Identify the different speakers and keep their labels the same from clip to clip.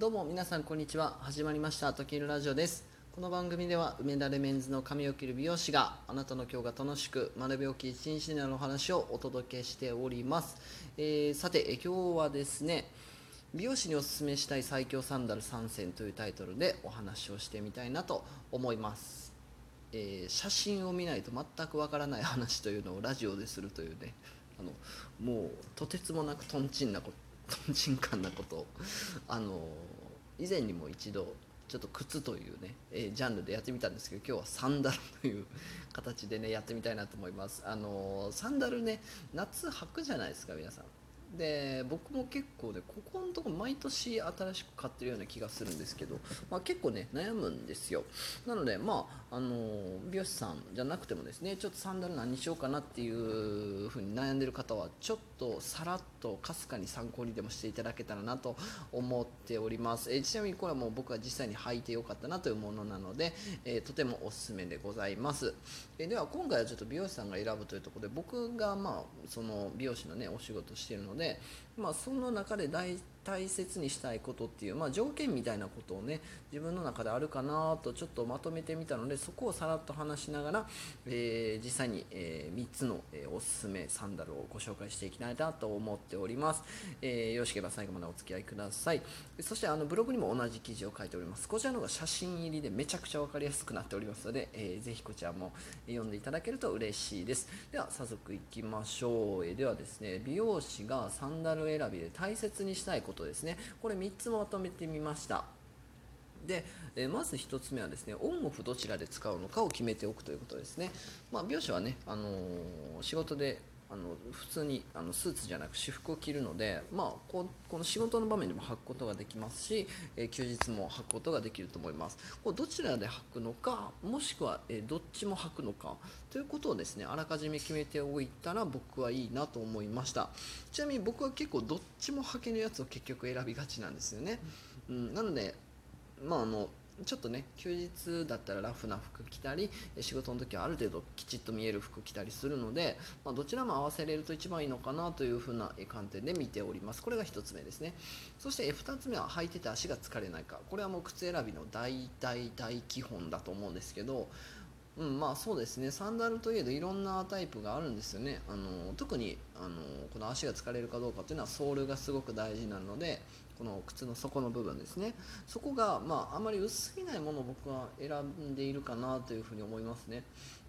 Speaker 1: どうも皆さんこんにちは。始まりました「ときるラジオ」です。この番組では梅田レメンズの髪を切る美容師があなたの今日が楽しく学びおき一日になるお話をお届けしております、えーさて今日はですね美容師におすすめしたい最強サンダル3選というタイトルでお話をしてみたいなと思います、えー写真を見ないと全くわからない話というのをラジオでするというねあのもうとてつもなくとんちんなこととんちんかんなこと。をあの以前にも一度ちょっと靴というね、えジャンルでやってみたんですけど今日はサンダルという形でねやってみたいなと思います。あのサンダルね夏履くじゃないですか皆さん。で僕も結構ねここのとこ毎年新しく買ってるような気がするんですけど、まあ、結構ね悩むんですよ。なのでまああの美容師さんじゃなくてもですねちょっとサンダル何にしようかなっていうふうに悩んでる方はちょっとさらっととかすかに参考にでもしていただけたらなと思っております、えちなみにこれはもう僕は実際に履いてよかったなというものなので、えーとてもおすすめでございます、えでは今回はちょっと美容師さんが選ぶというところで僕がまあその美容師のねお仕事しているのでまあその中で大体大切にしたいことっていう、まあ、条件みたいなことをね自分の中であるかなとちょっとまとめてみたのでそこをさらっと話しながら、えー実際に、え3つの、えーおすすめサンダルをご紹介していきたいなと思っております、えーよろしければ最後までお付き合いください。そしてあのブログにも同じ記事を書いております。こちらの方が写真入りでめちゃくちゃ分かりやすくなっておりますので、えーぜひこちらも読んでいただけると嬉しいです。では早速いきましょう、えーではですね美容師がサンダル選びで大切にしたいこと。ことですね。これ3つまとめてみました。で、えまず1つ目はですねオンオフどちらで使うのかを決めておくということですね、まあ、美容師はね、あのー仕事であの普通にあのスーツじゃなく私服を着るので、まあ、ここの仕事の場面でも履くことができますし、えー休日も履くことができると思います。こうどちらで履くのかもしくは、えーどっちも履くのかということをですねあらかじめ決めておいたら僕はいいなと思いました。ちなみに僕は結構どっちも履けるやつを結局選びがちなんですよね、うん、なのでまああのちょっとね休日だったらラフな服着たり仕事の時はある程度きちっと見える服着たりするので、まあ、どちらも合わせれると一番いいのかなというふうな観点で見ております。これが1つ目ですね。そして2つ目は履いてて足が疲れないか。これはもう靴選びの大大大基本だと思うんですけどうん、まあそうですね。サンダルといえどいろんなタイプがあるんですよね。あの特にあのこの足が疲れるかどうかっていうのはソールがすごく大事なのでこの靴の底の部分ですね。そこが、まあ、あまり薄すぎないものを僕は選んでいるかなというふうに思いますね、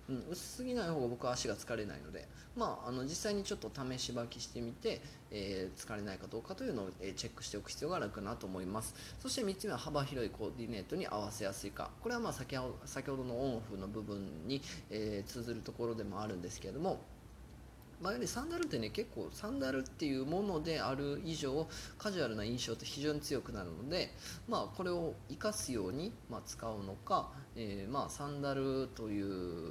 Speaker 1: うん、薄すぎない方が僕は足が疲れないので、まあ、あの実際にちょっと試し履きしてみて、えー疲れないかどうかというのを、えチェックしておく必要があるかなと思います。そして3つ目は幅広いコーディネートに合わせやすいか。これはまあ先ほど先ほどのオンオフの部分に、えー通ずるところでもあるんですけれども。まあ、サンダルってね結構サンダルっていうものである以上カジュアルな印象って非常に強くなるので、まあ、これを生かすように、まあ、使うのか、えーまあ、サンダルとい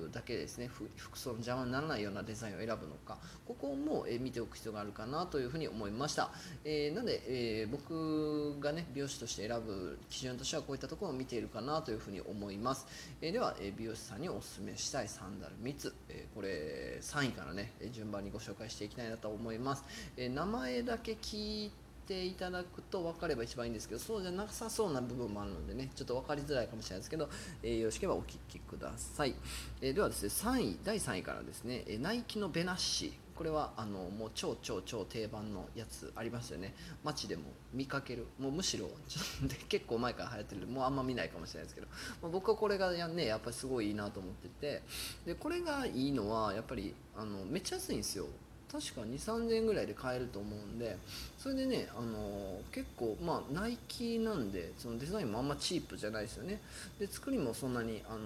Speaker 1: うだけですね服装の邪魔にならないようなデザインを選ぶのかここも、え見ておく必要があるかなというふうに思いました、えーなので、えー僕がね美容師として選ぶ基準としてはこういったところを見ているかなというふうに思います、えーでは、え美容師さんにお勧めしたいサンダル3つ、えーこれ3位からね順番にご紹介していきたいなと思います、え名前だけ聞いていただくと分かれば一番いいんですけどそうじゃなさそうな部分もあるのでねちょっと分かりづらいかもしれないですけど、えーよろしければお聞きください、えではですね3位第3位からですね、えナイキのベナッシー。これはあのもう超超超定番のやつありますよね。街でも見かける。もうむしろちょっとで結構前から流行ってるもうあんま見ないかもしれないですけど、まあ、僕はこれがや,、ね、やっぱりすごいいいなと思ってて。でこれがいいのはやっぱりあのめっちゃ安いんですよ。確か2 3 0 0円ぐらいで買えると思うんで。それでねあの結構まあナイキなんでそのデザインもあんまチープじゃないですよね。で作りもそんなにあの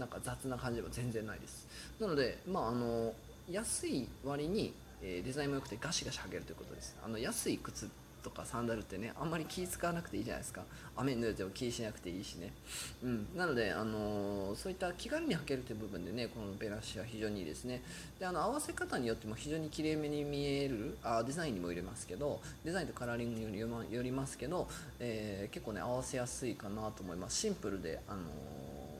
Speaker 1: なんか雑な感じは全然ないです。なのでまああの安い割に、えーデザインも良くてガシガシ履けるということです。あの安い靴とかサンダルってねあんまり気使わなくていいじゃないですか。雨に濡れても気にしなくていいしね、うん、なので、あのーそういった気軽に履けるという部分でねこのベラシは非常にいいですね。であの合わせ方によっても非常に綺麗めに見えるあデザインにも入れますけどデザインとカラーリングによりまよりますけど、えー結構ね合わせやすいかなと思います。シンプルで、あのー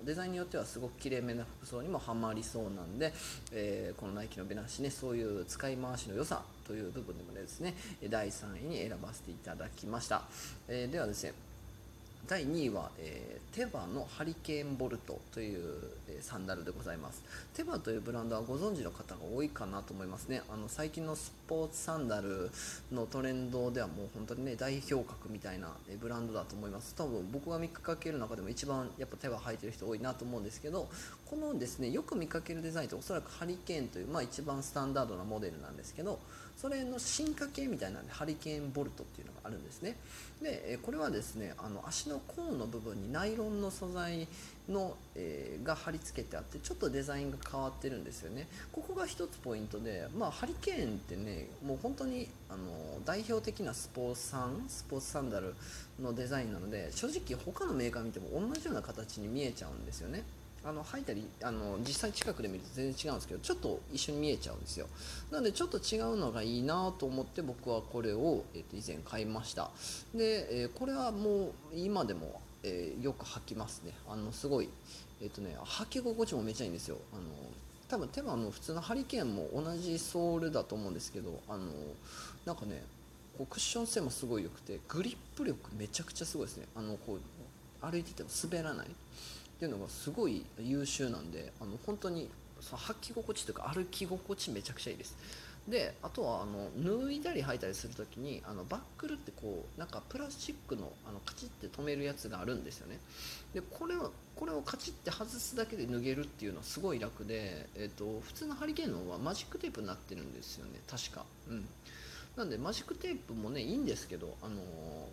Speaker 1: デザインによってはすごくきれいめな服装にもはまりそうなんで、えー、このナイキのベナシねそういう使い回しの良さという部分でもですね第3位に選ばせていただきました、えー、ではですね第2位は、えー、テバのハリケーンボルトという、えー、サンダルでございます。テバというブランドはご存知の方が多いかなと思いますね。あの最近のスポーツサンダルのトレンドではもう本当にね代表格みたいな、えブランドだと思います。多分僕が見かける中でも一番やっぱテバ履いてる人多いなと思うんですけどこのですねよく見かけるデザインっておそらくハリケーンという、まあ、一番スタンダードなモデルなんですけどそれの進化系みたいなんでハリケーンボルトっていうのがあるんですね。でこれはですねあの足の甲の部分にナイロンの素材の、えー、が貼り付けてあってちょっとデザインが変わってるんですよね。ここが一つポイントで、まあ、ハリケーンってねもう本当にあの代表的なスポーツサンスポーツサンダルのデザインなので正直他のメーカー見ても同じような形に見えちゃうんですよね。あの履いたりあの実際近くで見ると全然違うんですけどちょっと一緒に見えちゃうんですよ。なのでちょっと違うのがいいなと思って僕はこれを、えー、と以前買いました。で、えー、これはもう今でも、えー、よく履きますね。あのすごいえっ、とね履き心地もめちゃいいんですよ。あの多分手はの普通のハリケーンも同じソールだと思うんですけどあのなんかねこうクッション性もすごい良くてグリップ力めちゃくちゃすごいですね。あのこう歩いてても滑らない。っていうのがすごい優秀なんであの本当にその履き心地というか歩き心地めちゃくちゃいいです。であとはあの脱いだり履いたりする時にあのバックルってこうなんかプラスチックのあのカチッて止めるやつがあるんですよね。でこれをこれをカチッて外すだけで脱げるっていうのはすごい楽で、えーと、普通のハリケーンの方はマジックテープになってるんですよね。確か。うん。なんでマジックテープもねいいんですけど、あのー、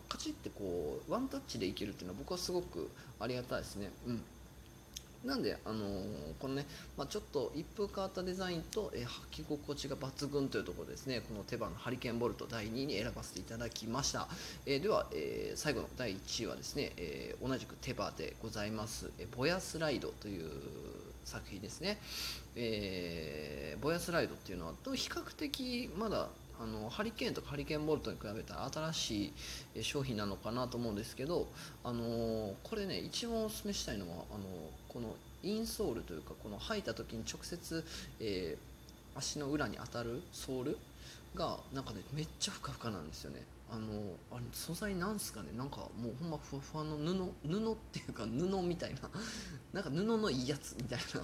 Speaker 1: カチッてこうワンタッチでいけるっていうのは僕はすごくありがたいですねうんなんで、あのー、このね、まあ、ちょっと一風変わったデザインと、えー、履き心地が抜群というところですね、この手羽のハリケーンボルト第2位に選ばせていただきました。えー、では、え最後の第1位はですね、え同じく手羽でございます、えボヤスライドという作品ですね。えボヤスライドっていうのは、比較的まだあのハリケーンとかハリケーンボルトに比べたら新しい商品なのかなと思うんですけど、あのこれね一番おすすめしたいのはあのこのインソールというかこの履いた時に直接、えー、足の裏に当たるソールがなんかねめっちゃふかふかなんですよね。あのあれ素材なんすかね？なんかもうほんまふわふわの布布っていうか布みたいな。なんか布のいいやつみたいな。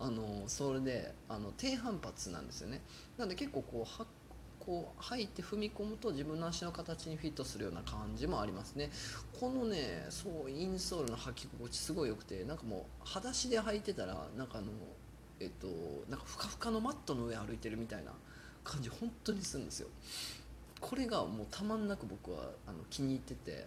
Speaker 1: あのそれであの低反発なんですよね。なんで結構こうこう入って踏み込むと自分の足の形にフィットするような感じもありますね。このねそうインソールの履き心地すごい良くてなんかもう裸足で履いてたらなんかあのえっとなんかふかふかのマットの上歩いてるみたいな感じ本当にするんですよ。これがもうたまんなく僕はあの気に入ってて。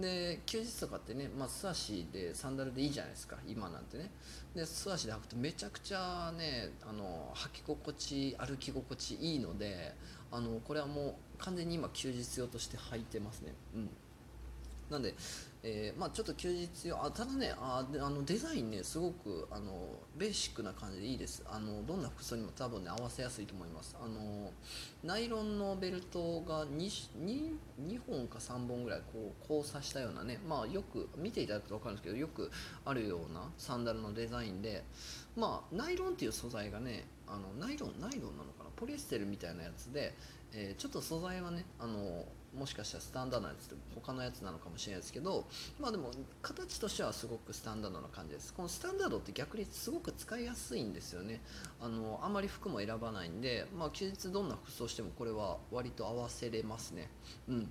Speaker 1: で休日とかってね、まあ、素足でサンダルでいいじゃないですか今なんてね。で素足で履くとめちゃくちゃねあの履き心地歩き心地いいのであのこれはもう完全に今休日用として履いてますね。うん。なんでえー、まあ、ちょっと休日用あただねあであのデザインねすごくあのベーシックな感じでいいです。あのどんな服装にも多分ね合わせやすいと思います。あのナイロンのベルトが 2, 2, 2本か3本ぐらいこう交差したようなねまあよく見ていただくと分かるんですけどよくあるようなサンダルのデザインでまあナイロンっていう素材がねあのナイロンナイロンなのかな？ポリエステルみたいなやつで、えー、ちょっと素材はねあのもしかしたらスタンダードなやつって他のやつなのかもしれないですけどまあでも形としてはすごくスタンダードな感じです。このスタンダードって逆にすごく使いやすいんですよね。あのあまり服も選ばないんでまあ休日どんな服装してもこれは割と合わせれますね。うん。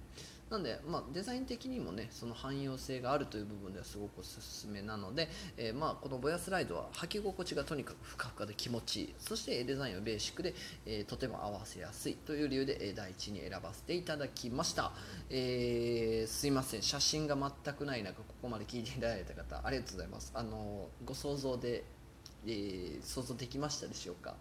Speaker 1: なんで、まあ、デザイン的にもねその汎用性があるという部分ではすごくおすすめなので、えー、まあこのボヤスライドは履き心地がとにかくふかふかで気持ちいい。そしてデザインはベーシックで、えー、とても合わせやすいという理由で、え第一に選ばせていただきました、えー、すいません。写真が全くない中ここまで聞いていただいた方ありがとうございます。あのご想像で、え、想像できましたでしょうか？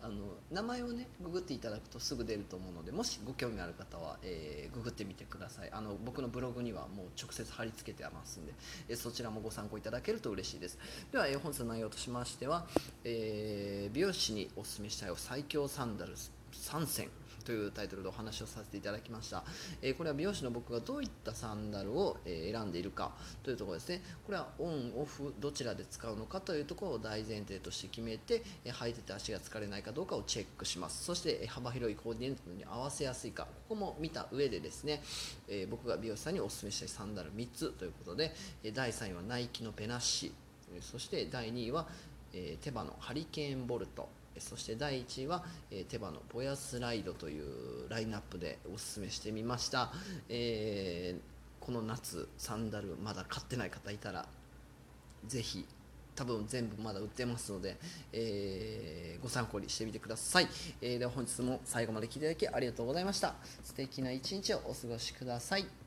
Speaker 1: あの名前をねググっていただくとすぐ出ると思うのでもしご興味ある方は、えー、ググってみてください。あの僕のブログにはもう直接貼り付けてますんで、えー、そちらもご参考いただけると嬉しいです。では、えー、本日の内容としましては、え、美容師におすすめしたい最強サンダル3選というタイトルでお話をさせていただきました、えー、これは美容師の僕がどういったサンダルを、選んでいるかというところですね。これはオンオフどちらで使うのかというところを大前提として決めて、履いてて足が疲れないかどうかをチェックします。そして、幅広いコーディネートに合わせやすいかここも見た上でですね、え僕が美容師さんにお勧めしたいサンダル3つということで、第3位はナイキのペナッシそして第2位は、え手羽のハリケーンボルト。そして第1位は、えー、手羽のボヤスライドというラインナップでおすすめしてみました、えー、この夏サンダルまだ買ってない方いたらぜひ多分全部まだ売ってますので、えー、ご参考にしてみてください、えー、では本日も最後まで聞いていただきありがとうございました。素敵な一日をお過ごしください。